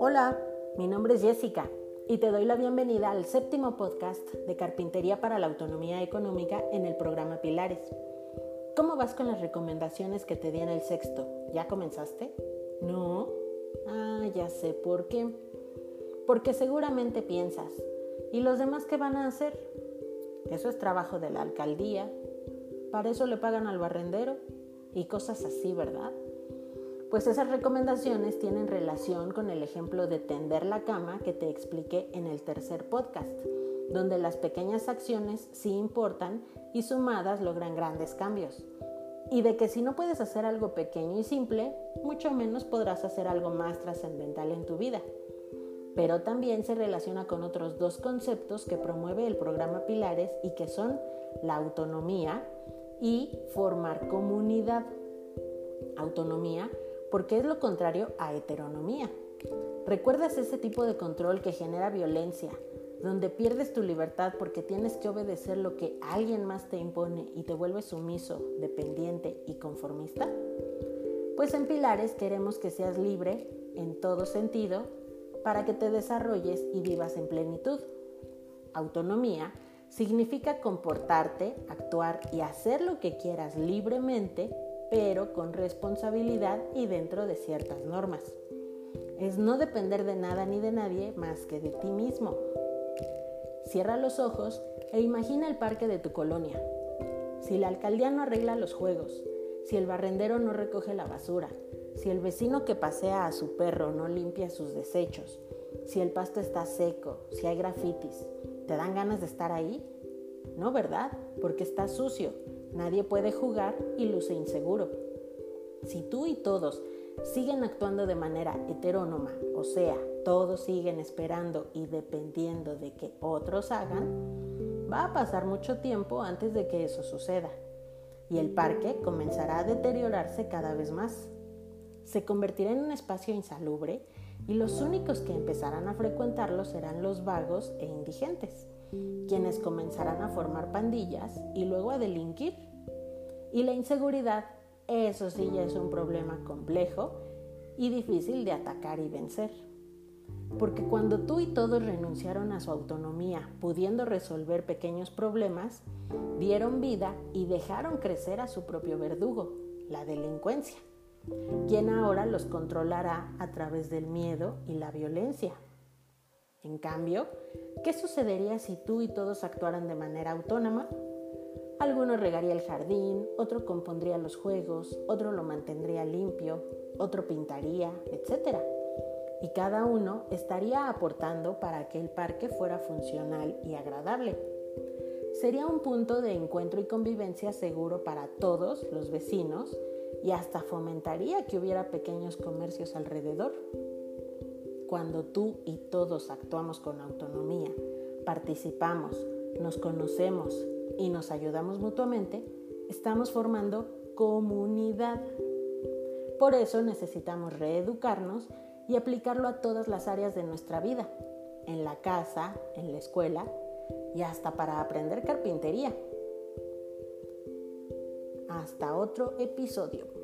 Hola, mi nombre es Jessica y te doy la bienvenida al séptimo podcast de Carpintería para la Autonomía Económica en el programa Pilares. ¿Cómo vas con las recomendaciones que te di en el sexto? ¿Ya comenzaste? ¿No? Ah, ya sé por qué. Porque seguramente piensas, ¿y los demás qué van a hacer? Eso es trabajo de la alcaldía. Para eso le pagan al barrendero y cosas así, ¿verdad? Pues esas recomendaciones tienen relación con el ejemplo de tender la cama que te expliqué en el tercer podcast, donde las pequeñas acciones sí importan y sumadas logran grandes cambios. Y de que si no puedes hacer algo pequeño y simple, mucho menos podrás hacer algo más trascendental en tu vida. Pero también se relaciona con otros dos conceptos que promueve el programa Pilares y que son la autonomía y formar comunidad. Autonomía porque es lo contrario a heteronomía. ¿Recuerdas ese tipo de control que genera violencia, donde pierdes tu libertad porque tienes que obedecer lo que alguien más te impone y te vuelves sumiso, dependiente y conformista? Pues en Pilares queremos que seas libre en todo sentido para que te desarrolles y vivas en plenitud. Autonomía significa comportarte, actuar y hacer lo que quieras libremente pero con responsabilidad y dentro de ciertas normas. Es no depender de nada ni de nadie más que de ti mismo. Cierra los ojos e imagina el parque de tu colonia. Si la alcaldía no arregla los juegos, si el barrendero no recoge la basura, si el vecino que pasea a su perro no limpia sus desechos, si el pasto está seco, si hay grafitis, ¿te dan ganas de estar ahí? No, ¿verdad? Porque está sucio Nadie puede jugar y luce inseguro. Si tú y todos siguen actuando de manera heterónoma, o sea, todos siguen esperando y dependiendo de que otros hagan, va a pasar mucho tiempo antes de que eso suceda. Y el parque comenzará a deteriorarse cada vez más. Se convertirá en un espacio insalubre y los únicos que empezarán a frecuentarlo serán los vagos e indigentes quienes comenzarán a formar pandillas y luego a delinquir. Y la inseguridad, eso sí ya es un problema complejo y difícil de atacar y vencer. Porque cuando tú y todos renunciaron a su autonomía, pudiendo resolver pequeños problemas, dieron vida y dejaron crecer a su propio verdugo, la delincuencia, quien ahora los controlará a través del miedo y la violencia. En cambio, ¿qué sucedería si tú y todos actuaran de manera autónoma? Alguno regaría el jardín, otro compondría los juegos, otro lo mantendría limpio, otro pintaría, etc. Y cada uno estaría aportando para que el parque fuera funcional y agradable. Sería un punto de encuentro y convivencia seguro para todos los vecinos y hasta fomentaría que hubiera pequeños comercios alrededor. Cuando tú y todos actuamos con autonomía, participamos, nos conocemos y nos ayudamos mutuamente, estamos formando comunidad. Por eso necesitamos reeducarnos y aplicarlo a todas las áreas de nuestra vida, en la casa, en la escuela y hasta para aprender carpintería. Hasta otro episodio.